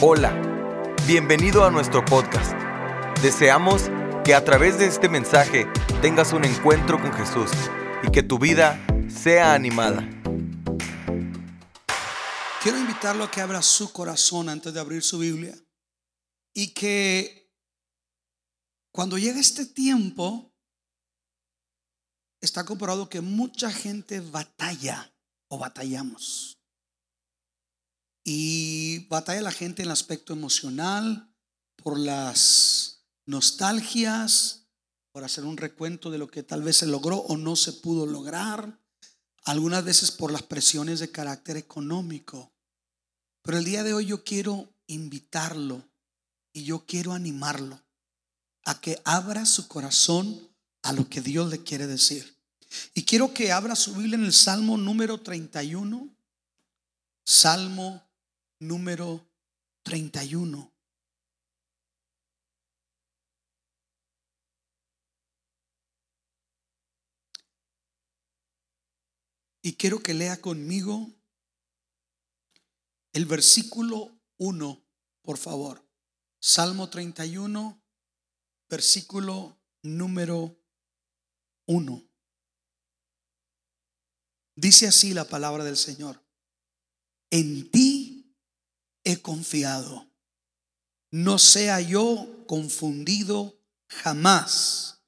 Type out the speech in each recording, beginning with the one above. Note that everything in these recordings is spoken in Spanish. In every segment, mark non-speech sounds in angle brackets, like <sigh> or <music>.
Hola, bienvenido a nuestro podcast. Deseamos que a través de este mensaje tengas un encuentro con Jesús y que tu vida sea animada. Quiero invitarlo a que abra su corazón antes de abrir su Biblia y que cuando llegue este tiempo, está comprobado que mucha gente batalla o batallamos. Y batalla la gente en el aspecto emocional, por las nostalgias, por hacer un recuento de lo que tal vez se logró o no se pudo lograr, algunas veces por las presiones de carácter económico. Pero el día de hoy yo quiero invitarlo y yo quiero animarlo a que abra su corazón a lo que Dios le quiere decir. Y quiero que abra su Biblia en el Salmo número 31. Salmo número 31. Y quiero que lea conmigo el versículo 1, por favor. Salmo 31, versículo número 1. Dice así la palabra del Señor. En ti he confiado. No sea yo confundido jamás.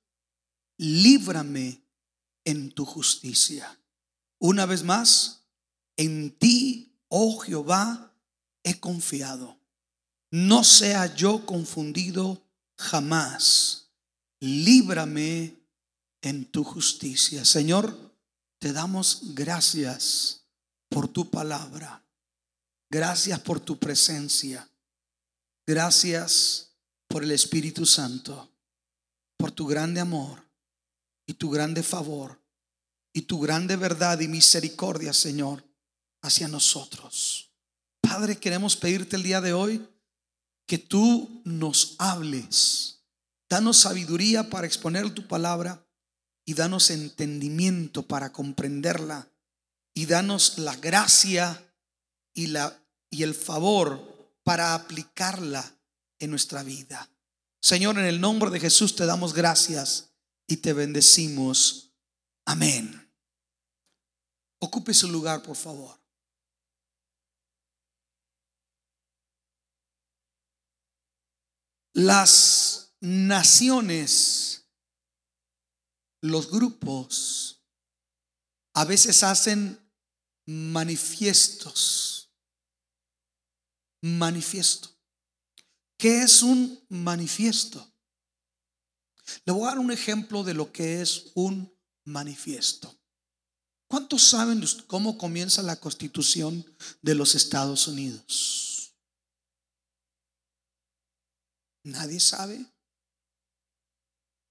Líbrame en tu justicia. Una vez más, en ti, oh Jehová, he confiado. No sea yo confundido jamás. Líbrame en tu justicia. Señor, te damos gracias por tu palabra. Gracias por tu presencia. Gracias por el Espíritu Santo, por tu grande amor y tu grande favor y tu grande verdad y misericordia, Señor, hacia nosotros. Padre, queremos pedirte el día de hoy que tú nos hables. Danos sabiduría para exponer tu palabra y danos entendimiento para comprenderla y danos la gracia y, la, y el favor para aplicarla en nuestra vida. Señor, en el nombre de Jesús te damos gracias y te bendecimos. Amén. Ocupe su lugar, por favor. Las naciones, los grupos, a veces hacen manifiestos manifiesto. ¿Qué es un manifiesto? Le voy a dar un ejemplo de lo que es un manifiesto. ¿Cuántos saben cómo comienza la constitución de los Estados Unidos? ¿Nadie sabe?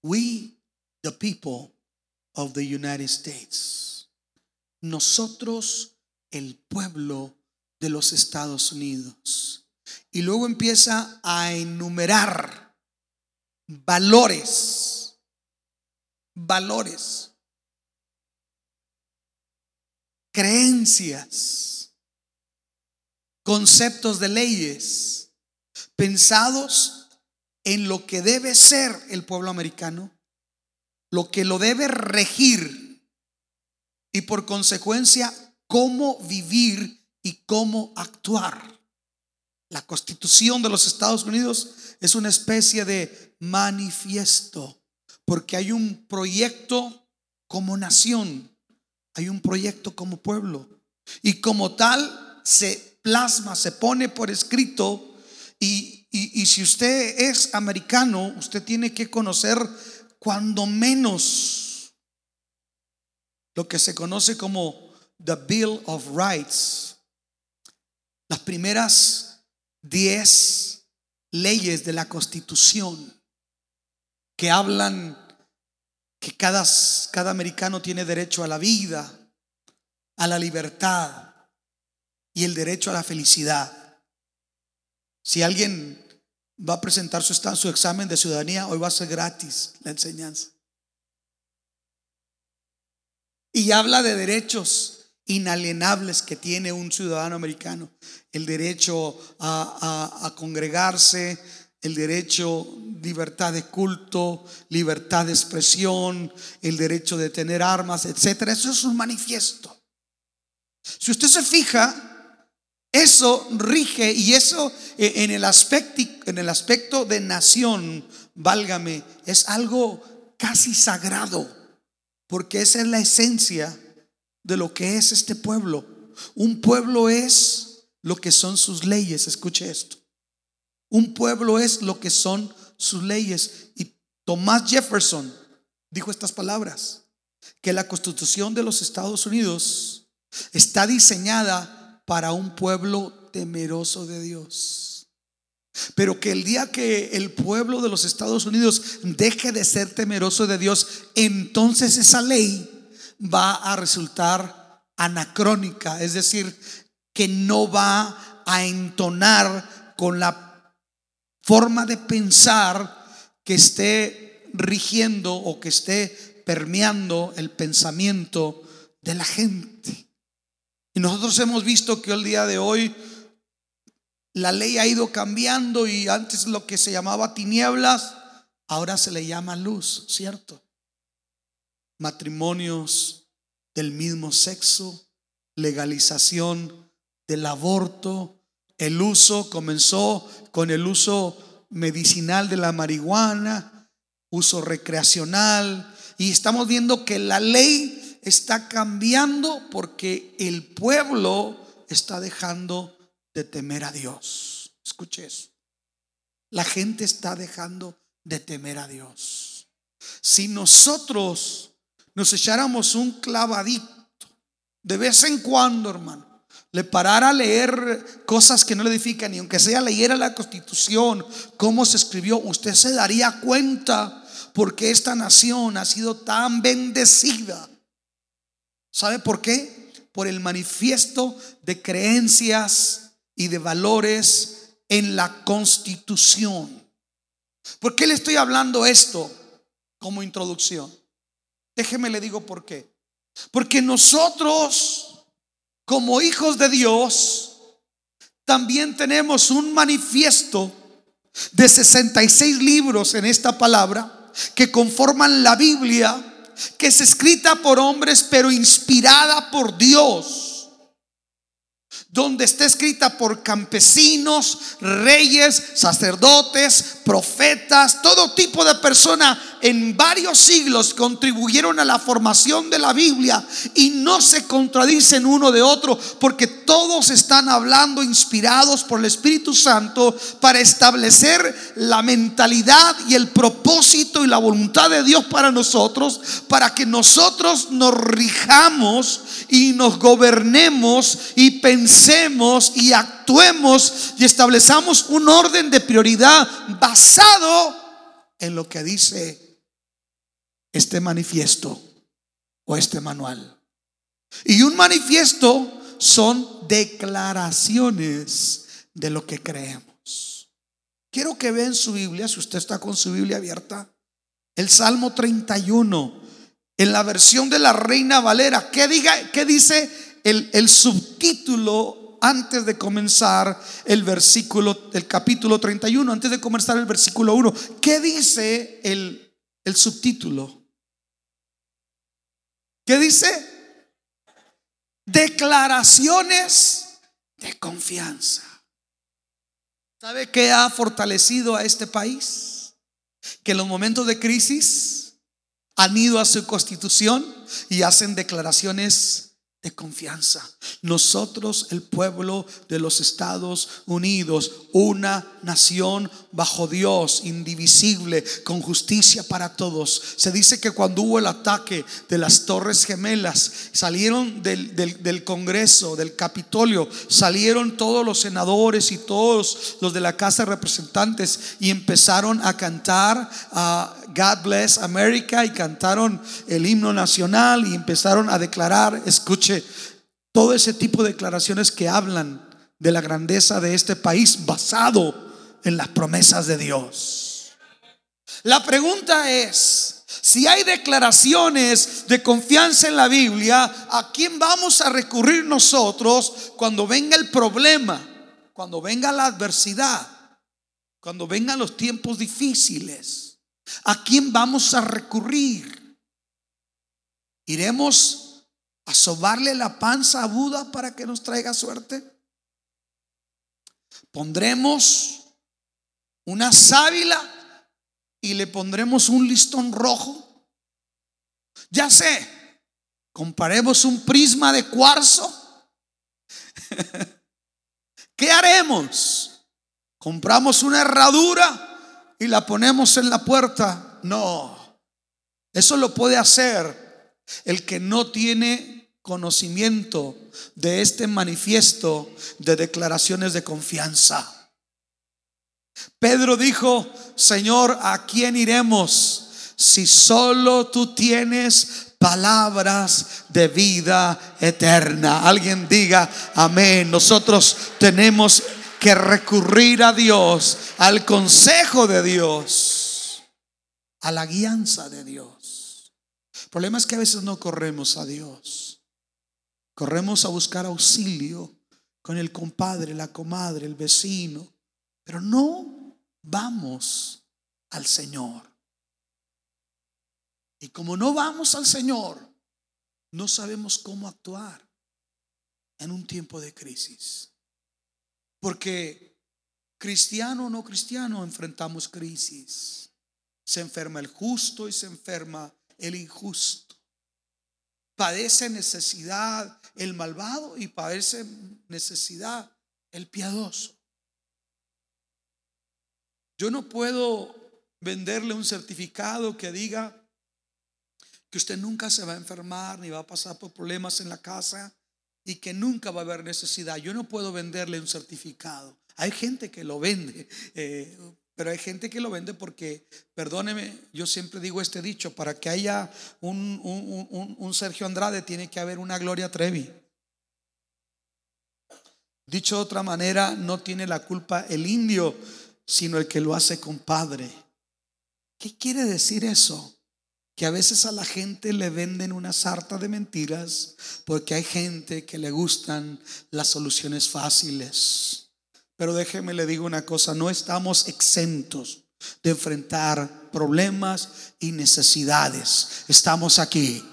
We, the people of the United States. Nosotros, el pueblo de los Estados Unidos. Y luego empieza a enumerar valores, valores, creencias, conceptos de leyes pensados en lo que debe ser el pueblo americano, lo que lo debe regir y por consecuencia cómo vivir y cómo actuar. La constitución de los Estados Unidos es una especie de manifiesto, porque hay un proyecto como nación, hay un proyecto como pueblo, y como tal se plasma, se pone por escrito, y, y, si usted es americano, usted tiene que conocer cuando menos lo que se conoce como the Bill of Rights las primeras diez leyes de la Constitución que hablan que cada, cada americano tiene derecho a la vida, a la libertad y el derecho a la felicidad. Si alguien va a presentar su, su examen de ciudadanía, hoy va a ser gratis la enseñanza. Y habla de derechos inalienables que tiene un ciudadano americano. El derecho a, congregarse, el derecho, libertad de culto, libertad de expresión, el derecho de tener armas, etcétera. Eso es un manifiesto. Si usted se fija, eso rige y eso eh, en el aspecto, en el aspecto de nación, válgame, es algo casi sagrado, porque esa es la esencia de lo que es este pueblo. Un pueblo es lo que son sus leyes, escuche esto. Un pueblo es lo que son sus leyes. Y Thomas Jefferson dijo estas palabras, que la constitución de los Estados Unidos está diseñada para un pueblo temeroso de Dios. Pero que el día que el pueblo de los Estados Unidos deje de ser temeroso de Dios, entonces esa ley va a resultar anacrónica, es decir, que no va a entonar con la forma de pensar que esté rigiendo o que esté permeando el pensamiento de la gente. Y nosotros hemos visto que el día de hoy la ley ha ido cambiando y antes lo que se llamaba tinieblas, ahora se le llama luz, ¿cierto? Matrimonios del mismo sexo, legalización del aborto, el uso comenzó con el uso medicinal de la marihuana, uso recreacional, y estamos viendo que la ley está cambiando porque el pueblo está dejando de temer a Dios. Escuche eso. La gente está dejando de temer a Dios. Si nosotros nos echáramos un clavadito de vez en cuando, hermano, le parara a leer cosas que no le edifican, y aunque sea leyera la constitución, cómo se escribió, usted se daría cuenta porque esta nación ha sido tan bendecida. ¿Sabe por qué? Por el manifiesto de creencias y de valores en la constitución. ¿Por qué le estoy hablando esto como introducción? Déjeme le digo por qué. Porque nosotros, como hijos de Dios, también tenemos un manifiesto de 66 libros en esta palabra que conforman la Biblia, que es escrita por hombres pero inspirada por Dios donde está escrita por campesinos, reyes, sacerdotes, profetas, todo tipo de personas en varios siglos contribuyeron a la formación de la Biblia y no se contradicen uno de otro porque todos están hablando inspirados por el Espíritu Santo para establecer la mentalidad y el propósito y la voluntad de Dios para nosotros, para que nosotros nos rijamos y nos gobernemos y pensemos y actuemos y establezamos un orden de prioridad basado en lo que dice este manifiesto o este manual. Y un manifiesto son declaraciones de lo que creemos. Quiero que vean su Biblia, si usted está con su Biblia abierta, el Salmo 31 en la versión de la Reina Valera. ¿Qué, diga, qué dice el, el subtítulo antes de comenzar el versículo, el capítulo 31, antes de comenzar el versículo 1? ¿Qué dice el, el subtítulo? ¿Qué dice? Declaraciones de confianza. ¿Sabe qué ha fortalecido a este país? Que en los momentos de crisis han ido a su constitución y hacen declaraciones de confianza. Nosotros, el pueblo de los Estados Unidos, una nación bajo Dios, indivisible, con justicia para todos. Se dice que cuando hubo el ataque de las Torres Gemelas, salieron del, del Congreso, del Capitolio, salieron todos los senadores y todos los de la Casa de Representantes y empezaron a cantar a God Bless America y cantaron el himno nacional y empezaron a declarar, escuche, todo ese tipo de declaraciones que hablan de la grandeza de este país basado en las promesas de Dios. La pregunta es, Si hay declaraciones de confianza en la Biblia, ¿a quién vamos a recurrir nosotros cuando venga el problema, cuando venga la adversidad, cuando vengan los tiempos difíciles? ¿A quién vamos a recurrir? ¿Iremos a sobarle la panza a Buda para que nos traiga suerte? ¿Pondremos una sábila y le pondremos un listón rojo. Ya sé, comparemos un prisma de cuarzo. <laughs> ¿Qué haremos? ¿Compramos una herradura y la ponemos en la puerta? No, eso lo puede hacer el que no tiene conocimiento de este manifiesto de declaraciones de confianza. Pedro dijo, Señor, ¿a quién iremos si solo tú tienes palabras de vida eterna? Alguien diga, amén. Nosotros tenemos que recurrir a Dios, al consejo de Dios, a la guianza de Dios. El problema es que a veces no corremos a Dios. Corremos a buscar auxilio con el compadre, la comadre, el vecino pero no vamos al Señor. Y como no vamos al Señor, no sabemos cómo actuar en un tiempo de crisis. Porque cristiano o no cristiano enfrentamos crisis. Se enferma el justo y se enferma el injusto. Padece necesidad el malvado y padece necesidad el piadoso. Yo no puedo venderle un certificado que diga que usted nunca se va a enfermar ni va a pasar por problemas en la casa y que nunca va a haber necesidad. Yo no puedo venderle un certificado. Hay gente que lo vende, eh, pero hay gente que lo vende porque, perdóneme, yo siempre digo este dicho, para que haya un, un Sergio Andrade tiene que haber una Gloria Trevi. Dicho de otra manera, no tiene la culpa el indio sino el que lo hace compadre. ¿Qué quiere decir eso? Que a veces a la gente le venden una sarta de mentiras porque hay gente que le gustan las soluciones fáciles. Pero déjeme le digo una cosa, no estamos exentos de enfrentar problemas y necesidades. Estamos aquí.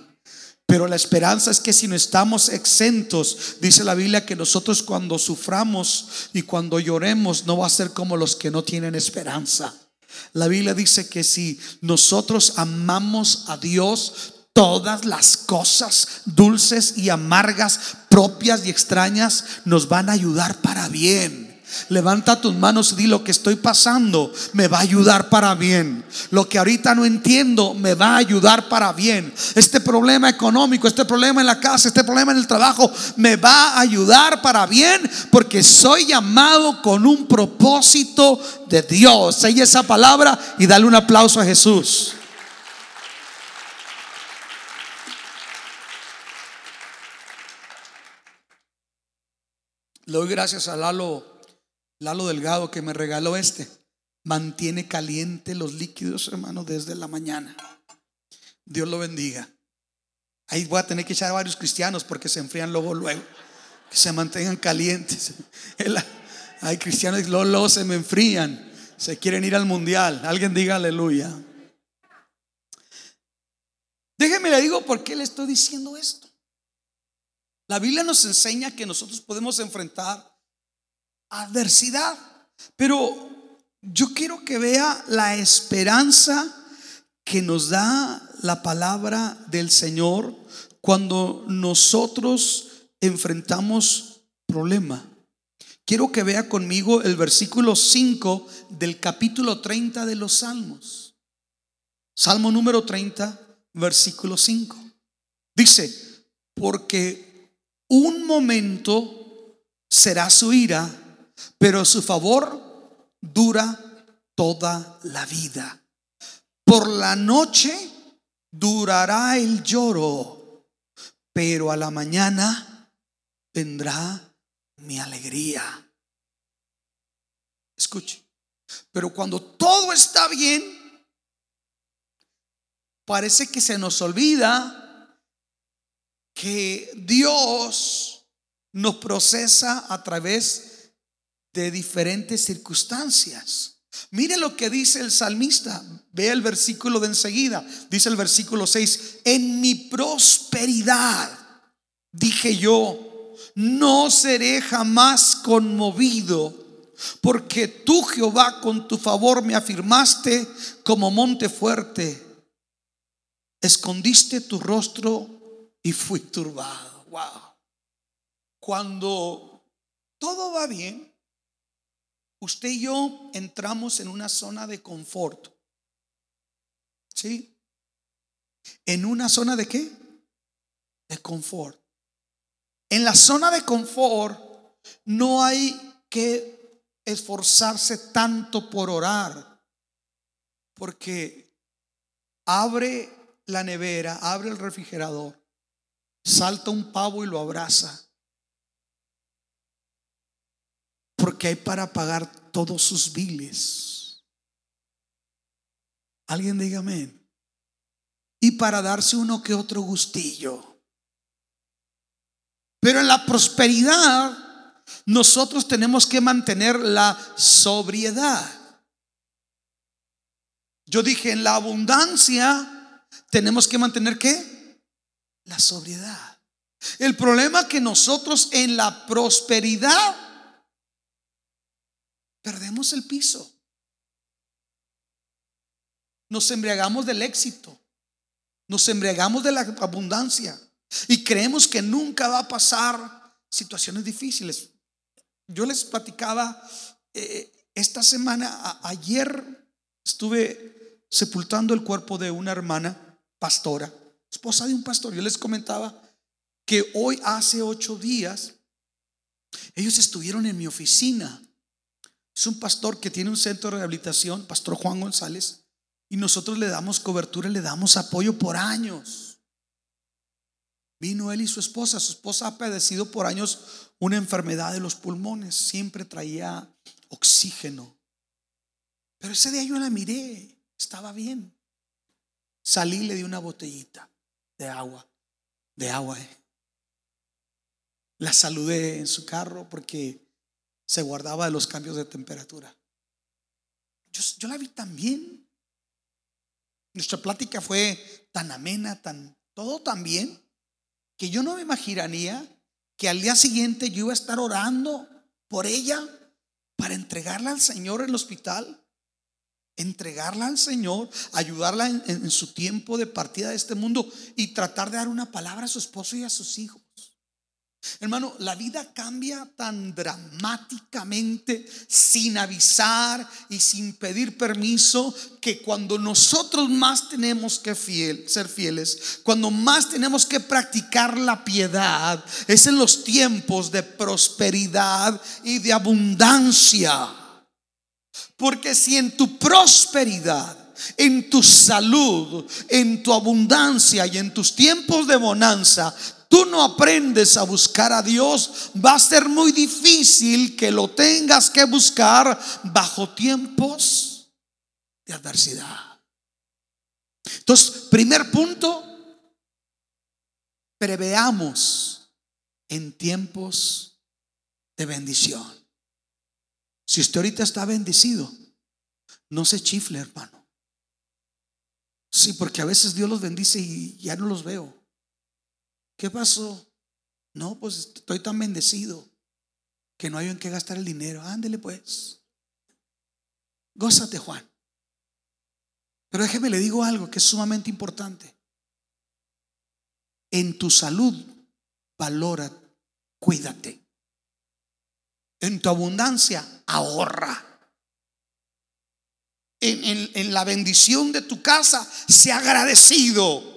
Pero la esperanza es que si no estamos exentos, dice la Biblia que nosotros cuando suframos y cuando lloremos no va a ser como los que no tienen esperanza. La Biblia dice que si nosotros amamos a Dios, todas las cosas dulces y amargas, propias y extrañas, nos van a ayudar para bien. Levanta tus manos y di lo que estoy pasando me va a ayudar para bien. Lo que ahorita no entiendo me va a ayudar para bien. Este problema económico, este problema en la casa, este problema en el trabajo me va a ayudar para bien porque soy llamado con un propósito de Dios. Say esa palabra y dale un aplauso a Jesús. Le doy gracias a Lalo Lalo Delgado que me regaló este, mantiene caliente los líquidos, hermano, desde la mañana. Dios lo bendiga. Ahí voy a tener que echar a varios cristianos porque se enfrían luego, luego. Que se mantengan calientes. <laughs> Hay cristianos que se me enfrían. Se quieren ir al mundial. Alguien diga aleluya. Déjeme le digo por qué le estoy diciendo esto. La Biblia nos enseña que nosotros podemos enfrentar adversidad. Pero yo quiero que vea la esperanza que nos da la palabra del Señor cuando nosotros enfrentamos problema. Quiero que vea conmigo el versículo 5 del capítulo 30 de los Salmos. Salmo número 30, versículo 5. Dice, porque un momento será su ira pero su favor dura toda la vida. Por la noche durará el lloro, pero a la mañana vendrá mi alegría. Escuche, pero cuando todo está bien, parece que se nos olvida que Dios nos procesa a través de diferentes circunstancias. Mire lo que dice el salmista. Ve el versículo de enseguida. Dice el versículo 6. En mi prosperidad, dije yo, no seré jamás conmovido. Porque tú, Jehová, con tu favor me afirmaste como monte fuerte. Escondiste tu rostro y fui turbado. Wow. Cuando todo va bien, usted y yo entramos en una zona de confort. ¿Sí? ¿En una zona de qué? De confort. En la zona de confort no hay que esforzarse tanto por orar, porque abre la nevera, abre el refrigerador, salta un pavo y lo abraza. Porque hay para pagar todos sus biles. Alguien diga amén. Y para darse uno que otro gustillo. Pero en la prosperidad nosotros tenemos que mantener la sobriedad. Yo dije, en la abundancia tenemos que mantener qué? La sobriedad. El problema que nosotros en la prosperidad perdemos el piso. Nos embriagamos del éxito. Nos embriagamos de la abundancia. Y creemos que nunca va a pasar situaciones difíciles. Yo les platicaba eh, esta semana, ayer estuve sepultando el cuerpo de una hermana pastora, esposa de un pastor. Yo les comentaba que hoy hace ocho días ellos estuvieron en mi oficina es un pastor que tiene un centro de rehabilitación, Pastor Juan González, y nosotros le damos cobertura, le damos apoyo por años. Vino él y su esposa. Su esposa ha padecido por años una enfermedad de los pulmones. Siempre traía oxígeno. Pero ese día yo la miré, estaba bien. Salí y le di una botellita de agua, de agua. Eh. La saludé en su carro porque se guardaba de los cambios de temperatura. Yo, la vi tan bien. Nuestra plática fue tan amena, tan todo tan bien, que yo no me imaginaría que al día siguiente yo iba a estar orando por ella para entregarla al Señor en el hospital, entregarla al Señor, ayudarla en, su tiempo de partida de este mundo y tratar de dar una palabra a su esposo y a sus hijos. Hermano, la vida cambia tan dramáticamente sin avisar y sin pedir permiso que cuando nosotros más tenemos que ser fieles, cuando más tenemos que practicar la piedad, es en los tiempos de prosperidad y de abundancia. Porque si en tu prosperidad en tu salud, en tu abundancia y en tus tiempos de bonanza, tú no aprendes a buscar a Dios, va a ser muy difícil que lo tengas que buscar bajo tiempos de adversidad. Entonces, primer punto, preveamos en tiempos de bendición. Si usted ahorita está bendecido, no se chifle, hermano. Sí, porque a veces Dios los bendice y ya no los veo. ¿Qué pasó? No, pues estoy tan bendecido que no hay en qué gastar el dinero. Ándele pues. Gózate, Juan. Pero déjeme le digo algo que es sumamente importante. En tu salud, valora, cuídate. En tu abundancia, ahorra. En, la bendición de tu casa, sea agradecido.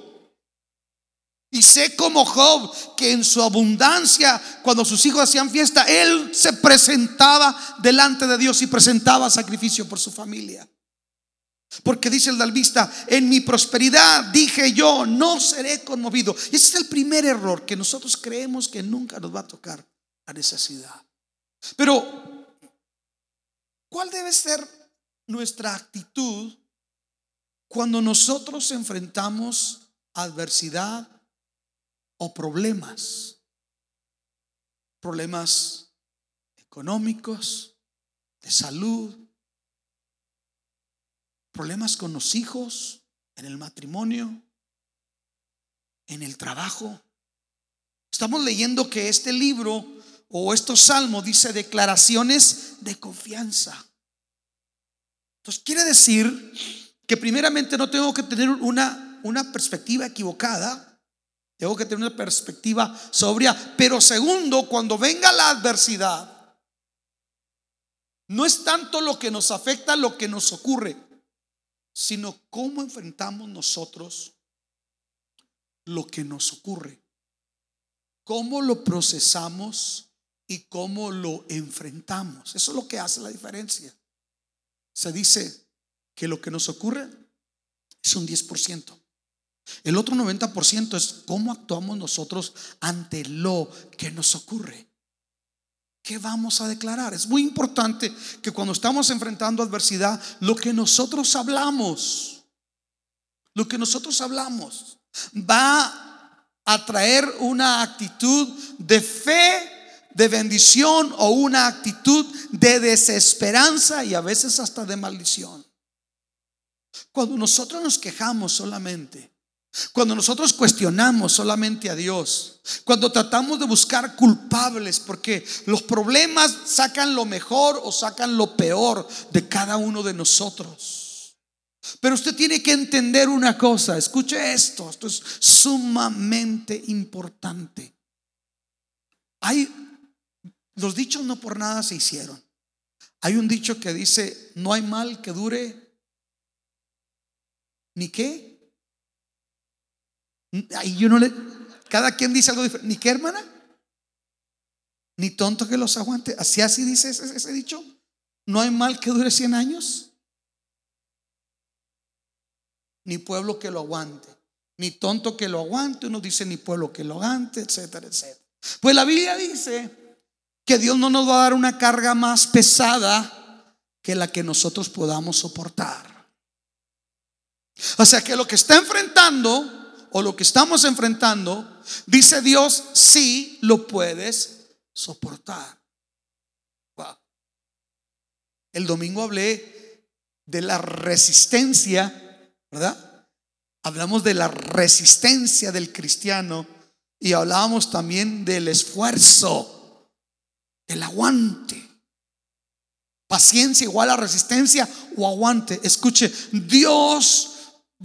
Y sé como Job que en su abundancia, cuando sus hijos hacían fiesta, él se presentaba delante de Dios y presentaba sacrificio por su familia. Porque dice el dalvista, en mi prosperidad dije yo, no seré conmovido. Ese es el primer error que nosotros creemos que nunca nos va a tocar la necesidad. Pero, ¿cuál debe ser nuestra actitud Cuando nosotros enfrentamos adversidad o problemas, problemas económicos, de salud, problemas con los hijos, en el matrimonio, en el trabajo. Estamos leyendo que este libro o estos salmos dice declaraciones de confianza. Entonces quiere decir que primeramente no tengo que tener una, una perspectiva equivocada, tengo que tener una perspectiva sobria, pero segundo, cuando venga la adversidad, no es tanto lo que nos afecta, lo que nos ocurre, sino cómo enfrentamos nosotros lo que nos ocurre, cómo lo procesamos y cómo lo enfrentamos. Eso es lo que hace la diferencia. Se dice que lo que nos ocurre es un 10%. El otro 90% es cómo actuamos nosotros ante lo que nos ocurre. ¿Qué vamos a declarar? Es muy importante que cuando estamos enfrentando adversidad, lo que nosotros hablamos, lo que nosotros hablamos, va a traer una actitud de fe, de bendición o una actitud de desesperanza y a veces hasta de maldición. Cuando nosotros nos quejamos solamente, cuando nosotros cuestionamos solamente a Dios, cuando tratamos de buscar culpables, porque los problemas sacan lo mejor o sacan lo peor de cada uno de nosotros. Pero usted tiene que entender una cosa, escuche esto, esto es sumamente importante. Hay, los dichos no por nada se hicieron. Hay un dicho que dice, no hay mal que dure ni qué, le. Cada quien dice algo diferente. ¿Ni qué, hermana? Ni tonto que los aguante. Así así dice ese, dicho. No hay mal que dure 100 años. Ni pueblo que lo aguante. Ni tonto que lo aguante. Uno dice ni pueblo que lo aguante, etcétera, etcétera. Pues la Biblia dice que Dios no nos va a dar una carga más pesada que la que nosotros podamos soportar. O sea que lo que está enfrentando o lo que estamos enfrentando, dice Dios, sí lo puedes soportar. El domingo hablé de la resistencia, ¿verdad? Hablamos de la resistencia del cristiano y hablábamos también del esfuerzo, el aguante. Paciencia igual a resistencia o aguante. Escuche, Dios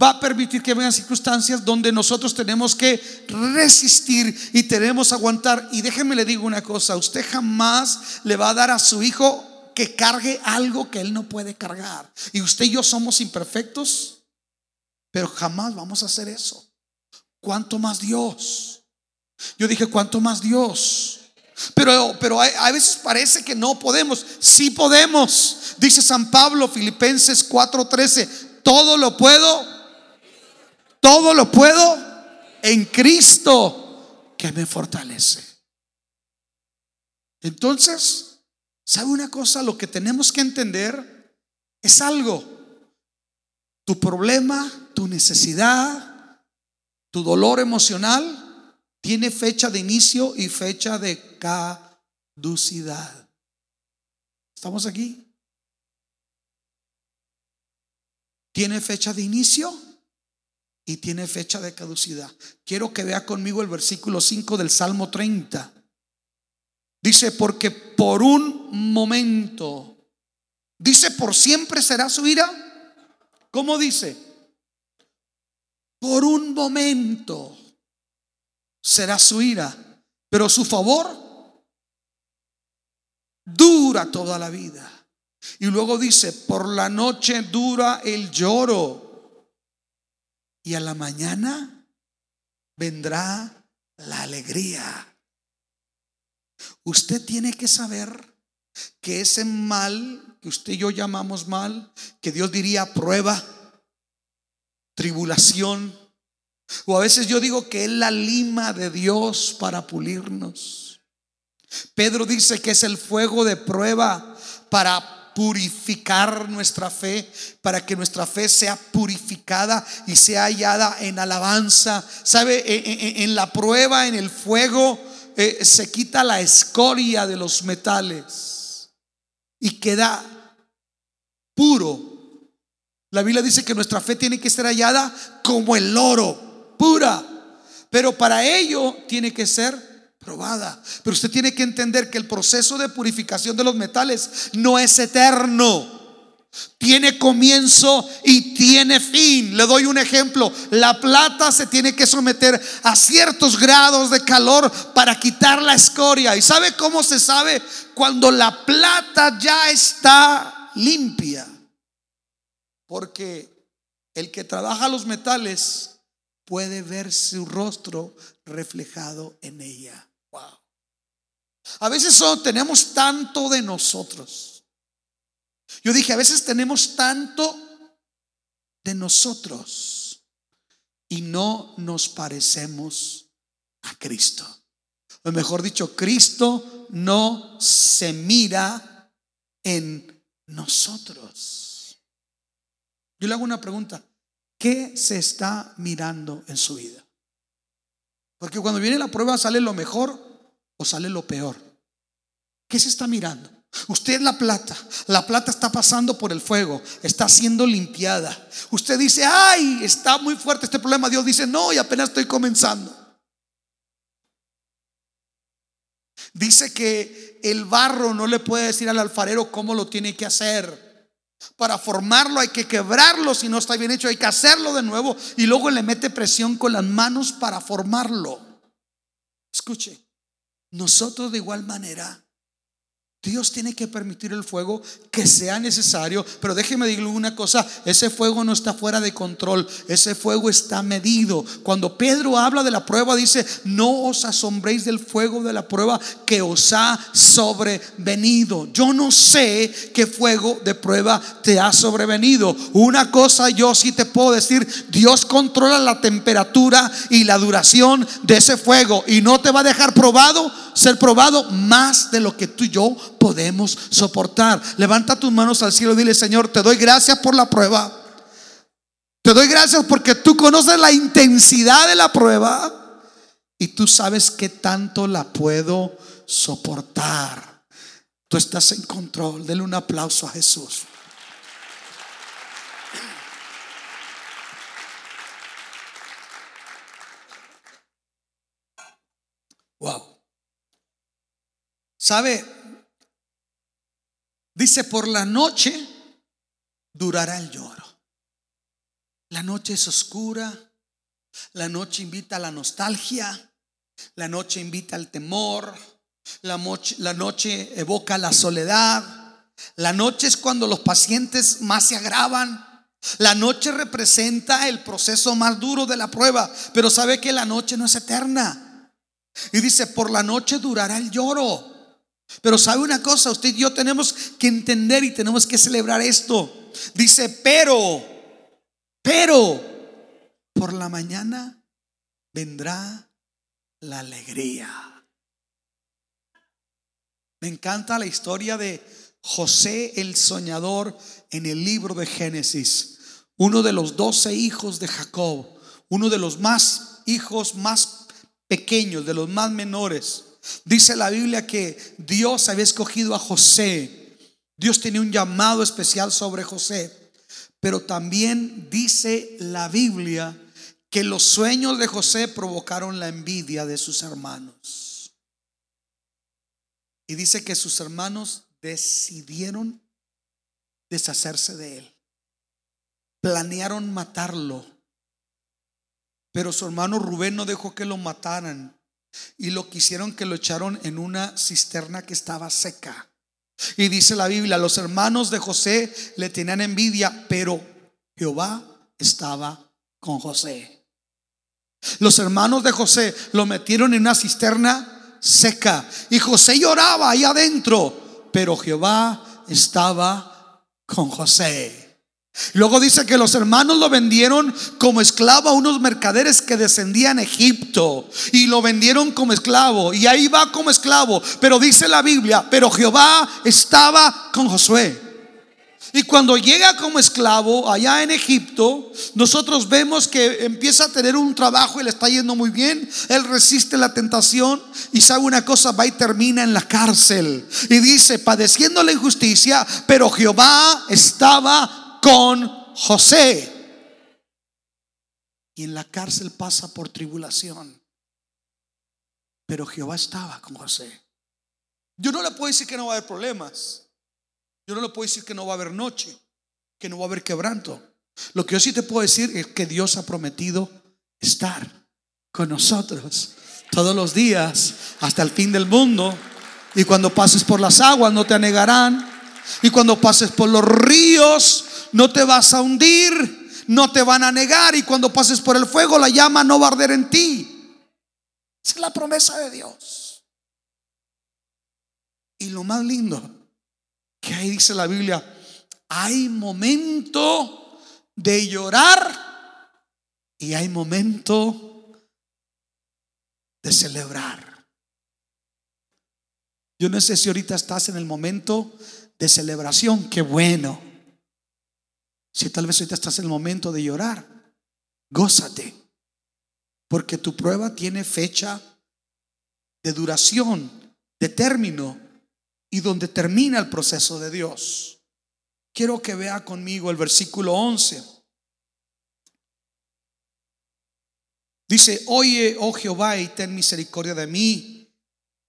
va a permitir que vengan circunstancias donde nosotros tenemos que resistir y tenemos que aguantar. Y déjeme le digo una cosa, usted jamás le va a dar a su hijo que cargue algo que él no puede cargar. Y usted y yo somos imperfectos, pero jamás vamos a hacer eso. ¿Cuánto más Dios? Yo dije, ¿cuánto más Dios? Pero, pero a, veces parece que no podemos. Sí podemos. Dice San Pablo, Filipenses 4:13, todo lo puedo todo lo puedo en Cristo que me fortalece. Entonces, ¿sabe una cosa? Lo que tenemos que entender es algo. Tu problema, tu necesidad, tu dolor emocional tiene fecha de inicio y fecha de caducidad. ¿Estamos aquí? ¿Tiene fecha de inicio? y tiene fecha de caducidad. Quiero que vea conmigo el versículo 5 del Salmo 30. Dice, porque por un momento, dice, por siempre será su ira. ¿Cómo dice? Por un momento será su ira, pero su favor dura toda la vida. Y luego dice, por la noche dura el lloro y a la mañana vendrá la alegría. Usted tiene que saber que ese mal que usted y yo llamamos mal, que Dios diría prueba, tribulación, o a veces yo digo que es la lima de Dios para pulirnos. Pedro dice que es el fuego de prueba para purificar nuestra fe, para que nuestra fe sea purificada y sea hallada en alabanza. ¿Sabe? En, la prueba, en el fuego, eh, se quita la escoria de los metales y queda puro. La Biblia dice que nuestra fe tiene que ser hallada como el oro, pura. Pero para ello tiene que ser probada. Pero usted tiene que entender que el proceso de purificación de los metales no es eterno. Tiene comienzo y tiene fin. Le doy un ejemplo. La plata se tiene que someter a ciertos grados de calor para quitar la escoria. ¿Y sabe cómo se sabe? Cuando la plata ya está limpia. Porque el que trabaja los metales puede ver su rostro reflejado en ella. A veces tenemos tanto de nosotros. Yo dije, a veces tenemos tanto de nosotros y no nos parecemos a Cristo. O mejor dicho, Cristo no se mira en nosotros. Yo le hago una pregunta. ¿Qué se está mirando en su vida? Porque cuando viene la prueba sale lo mejor o sale lo peor. ¿Qué se está mirando? Usted la plata, la plata está pasando por el fuego, está siendo limpiada. Usted dice, ay, está muy fuerte este problema. Dios dice, no, y apenas estoy comenzando. Dice que el barro no le puede decir al alfarero cómo lo tiene que hacer. Para formarlo hay que quebrarlo, si no está bien hecho hay que hacerlo de nuevo y luego le mete presión con las manos para formarlo. Escuche, nosotros de igual manera Dios tiene que permitir el fuego que sea necesario, pero déjeme decirle una cosa, ese fuego no está fuera de control, ese fuego está medido. Cuando Pedro habla de la prueba dice, no os asombréis del fuego de la prueba que os ha sobrevenido. Yo no sé qué fuego de prueba te ha sobrevenido. Una cosa yo sí te puedo decir, Dios controla la temperatura y la duración de ese fuego y no te va a dejar probado, ser probado más de lo que tú y yo podemos soportar. Levanta tus manos al cielo y dile, Señor, te doy gracias por la prueba. Te doy gracias porque tú conoces la intensidad de la prueba y tú sabes que tanto la puedo soportar. Tú estás en control. Dele un aplauso a Jesús. Wow. ¿Sabe? Dice, por la noche durará el lloro. La noche es oscura, la noche invita a la nostalgia, la noche invita al temor, la noche, la noche evoca la soledad, la noche es cuando los pacientes más se agravan. La noche representa el proceso más duro de la prueba, pero sabe que la noche no es eterna. Y dice, por la noche durará el lloro. Pero sabe una cosa, usted y yo tenemos que entender y tenemos que celebrar esto. Dice, pero, pero, por la mañana vendrá la alegría. Me encanta la historia de José el soñador en el libro de Génesis. Uno de los doce hijos de Jacob, uno de los más hijos más pequeños, de los más menores. Dice la Biblia que Dios había escogido a José. Dios tenía un llamado especial sobre José. Pero también dice la Biblia que los sueños de José provocaron la envidia de sus hermanos. Y dice que sus hermanos decidieron deshacerse de él. Planearon matarlo. Pero su hermano Rubén no dejó que lo mataran y lo quisieron que lo echaron en una cisterna que estaba seca. Y dice la Biblia, los hermanos de José le tenían envidia, pero Jehová estaba con José. Los hermanos de José lo metieron en una cisterna seca y José lloraba ahí adentro, pero Jehová estaba con José. Luego dice que los hermanos lo vendieron como esclavo a unos mercaderes que descendían a Egipto y lo vendieron como esclavo y ahí va como esclavo. Pero dice la Biblia, pero Jehová estaba con Josué. Y cuando llega como esclavo allá en Egipto, nosotros vemos que empieza a tener un trabajo y le está yendo muy bien. Él resiste la tentación y sabe una cosa, va y termina en la cárcel. Y dice, padeciendo la injusticia, pero Jehová estaba con José. Y en la cárcel pasa por tribulación. Pero Jehová estaba con José. Yo no le puedo decir que no va a haber problemas. Yo no le puedo decir que no va a haber noche, que no va a haber quebranto. Lo que yo sí te puedo decir es que Dios ha prometido estar con nosotros todos los días hasta el fin del mundo. Y cuando pases por las aguas no te anegarán. Y cuando pases por los ríos no te vas a hundir, no te van a negar. Y cuando pases por el fuego la llama no va a arder en ti. Esa es la promesa de Dios. Y lo más lindo que ahí dice la Biblia, hay momento de llorar y hay momento de celebrar. Yo no sé si ahorita estás en el momento de celebración, qué bueno. Si tal vez ahorita estás en el momento de llorar, gózate, porque tu prueba tiene fecha de duración, de término y donde termina el proceso de Dios. Quiero que vea conmigo el versículo 11. Dice, oye, oh Jehová, y ten misericordia de mí.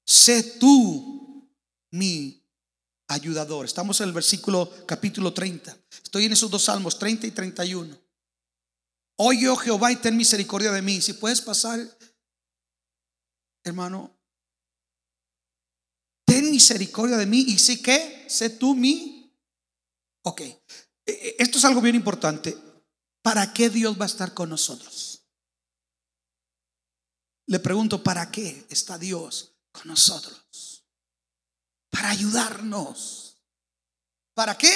Sé tú mi ayudador. Estamos en el versículo capítulo 30. Estoy en esos dos salmos, 30 y 31. Oye, oh Jehová, y ten misericordia de mí. Si puedes pasar, hermano, ten misericordia de mí y sé que, sé tú mi. Ok, e, e, esto es algo bien importante. ¿Para qué Dios va a estar con nosotros? Le pregunto, ¿para qué está Dios con nosotros? Para ayudarnos. ¿Para qué?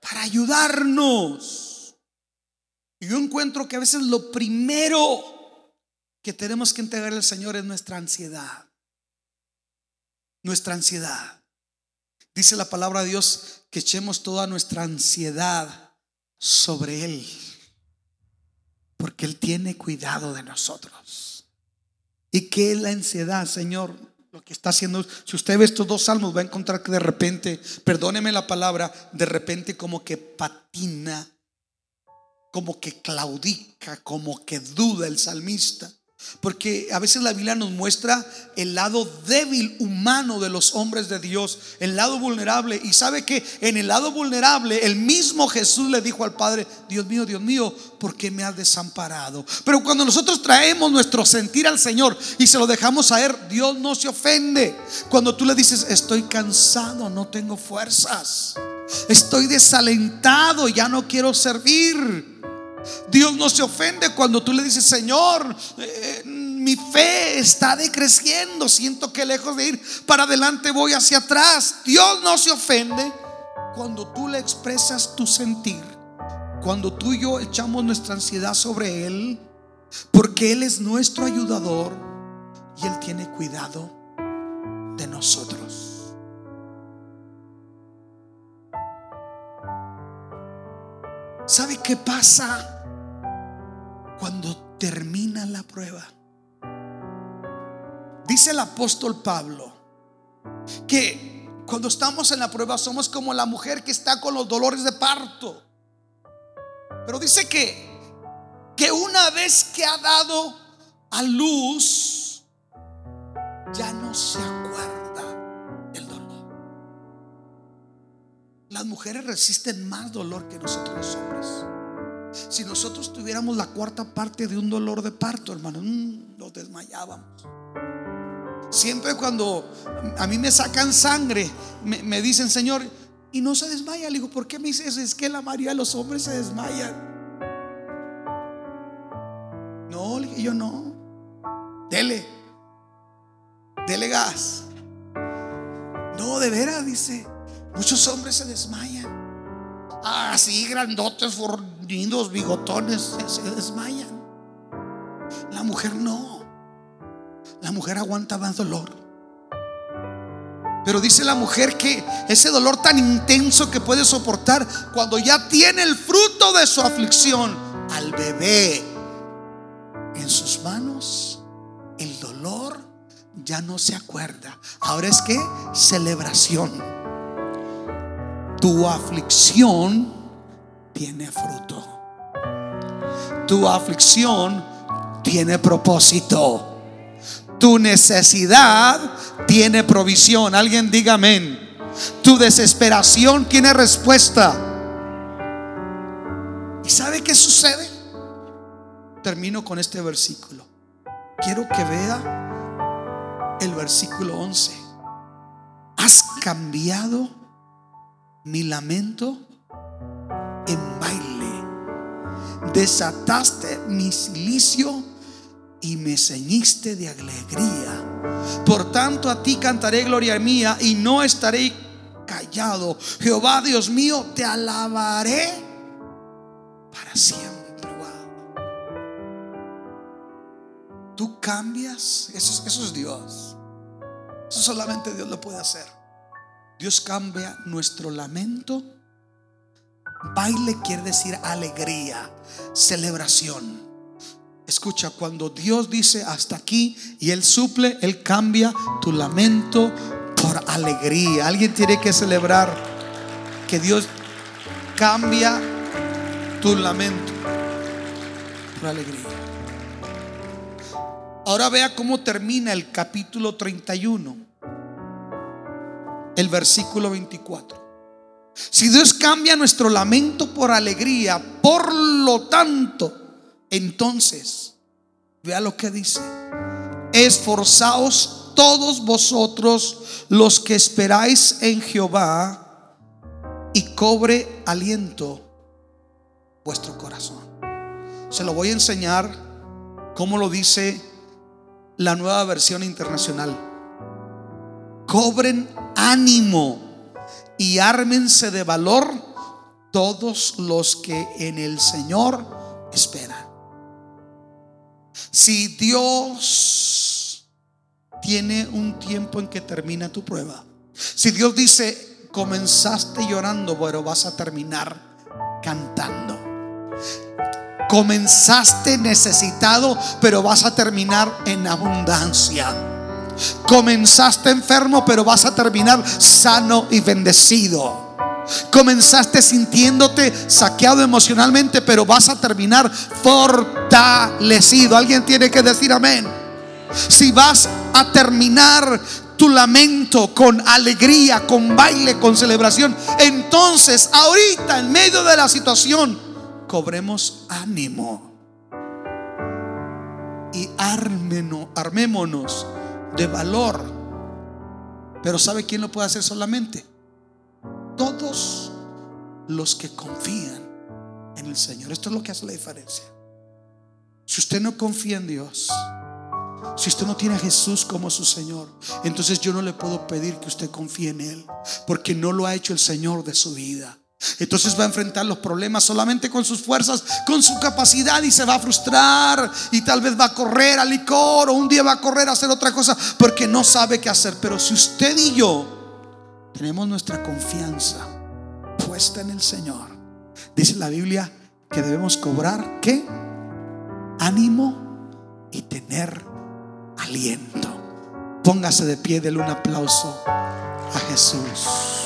Para ayudarnos. Y yo encuentro que a veces lo primero que tenemos que entregarle al Señor es nuestra ansiedad nuestra ansiedad. Dice la palabra de Dios que echemos toda nuestra ansiedad sobre Él, porque Él tiene cuidado de nosotros. ¿Y qué es la ansiedad, Señor? Lo que está haciendo, si usted ve estos dos salmos, va a encontrar que de repente, perdóneme la palabra, de repente como que patina, como que claudica, como que duda el salmista. Porque a veces la Biblia nos muestra el lado débil humano de los hombres de Dios, el lado vulnerable. Y sabe que en el lado vulnerable el mismo Jesús le dijo al Padre, Dios mío, Dios mío, ¿por qué me has desamparado? Pero cuando nosotros traemos nuestro sentir al Señor y se lo dejamos a Dios no se ofende. Cuando tú le dices, estoy cansado, no tengo fuerzas, estoy desalentado, ya no quiero servir. Dios no se ofende cuando tú le dices, Señor, eh, mi fe está decreciendo, siento que lejos de ir para adelante voy hacia atrás. Dios no se ofende cuando tú le expresas tu sentir, cuando tú y yo echamos nuestra ansiedad sobre Él, porque Él es nuestro ayudador y Él tiene cuidado de nosotros. ¿Sabe qué pasa? Cuando termina la prueba. Dice el apóstol Pablo que cuando estamos en la prueba somos como la mujer que está con los dolores de parto. Pero dice que que una vez que ha dado a luz ya no se acuerda el dolor. Las mujeres resisten más dolor que nosotros los hombres. Si nosotros tuviéramos la cuarta parte de un dolor de parto, hermano, mm, nos desmayábamos. Siempre cuando a mí me sacan sangre, me, dicen, Señor, y no se desmaya. Le digo, ¿por qué me dices? Es que la mayoría de los hombres se desmayan. No, le yo no. Dele, dele gas. No, de veras, dice. Muchos hombres se desmayan. Así, grandotes, fornidos, bigotones, se, desmayan. La mujer no. La mujer aguanta más dolor. Pero dice la mujer que ese dolor tan intenso que puede soportar cuando ya tiene el fruto de su aflicción al bebé en sus manos, el dolor ya no se acuerda. Ahora es que celebración. Tu aflicción tiene fruto. Tu aflicción tiene propósito. Tu necesidad tiene provisión. Alguien diga amén. Tu desesperación tiene respuesta. ¿Y sabe qué sucede? Termino con este versículo. Quiero que vea el versículo 11. Has cambiado mi lamento en baile. Desataste mi silicio y me ceñiste de alegría. Por tanto a ti cantaré gloria mía y no estaré callado. Jehová Dios mío, te alabaré para siempre. Tú cambias, eso, eso es Dios. Eso solamente Dios lo puede hacer. Dios cambia nuestro lamento. Baile quiere decir alegría, celebración. Escucha, cuando Dios dice hasta aquí y Él suple, Él cambia tu lamento por alegría. Alguien tiene que celebrar que Dios cambia tu lamento por alegría. Ahora vea cómo termina el capítulo 31, el versículo 24. Si Dios cambia nuestro lamento por alegría, por lo tanto, entonces, vea lo que dice. Esforzaos todos vosotros los que esperáis en Jehová y cobre aliento vuestro corazón. Se lo voy a enseñar cómo lo dice la nueva versión internacional. Cobren ánimo y ármense de valor todos los que en el Señor esperan. Si Dios tiene un tiempo en que termina tu prueba, si Dios dice, comenzaste llorando, pero vas a terminar cantando. Comenzaste necesitado, pero vas a terminar en abundancia. Comenzaste enfermo, pero vas a terminar sano y bendecido. Comenzaste sintiéndote saqueado emocionalmente, pero vas a terminar fortalecido. Alguien tiene que decir amén. Si vas a terminar tu lamento con alegría, con baile, con celebración, entonces ahorita en medio de la situación, cobremos ánimo y armémonos de valor. Pero ¿sabe quién lo puede hacer solamente? todos los que confían en el Señor. Esto es lo que hace la diferencia. Si usted no confía en Dios, si usted no tiene a Jesús como su Señor, entonces yo no le puedo pedir que usted confíe en Él, porque no lo ha hecho el Señor de su vida. Entonces va a enfrentar los problemas solamente con sus fuerzas, con su capacidad y se va a frustrar y tal vez va a correr al licor o un día va a correr a hacer otra cosa porque no sabe qué hacer. Pero si usted y yo tenemos nuestra confianza puesta en el Señor, dice la Biblia que debemos cobrar qué? Ánimo y tener aliento. Póngase de pie, denle un aplauso a Jesús.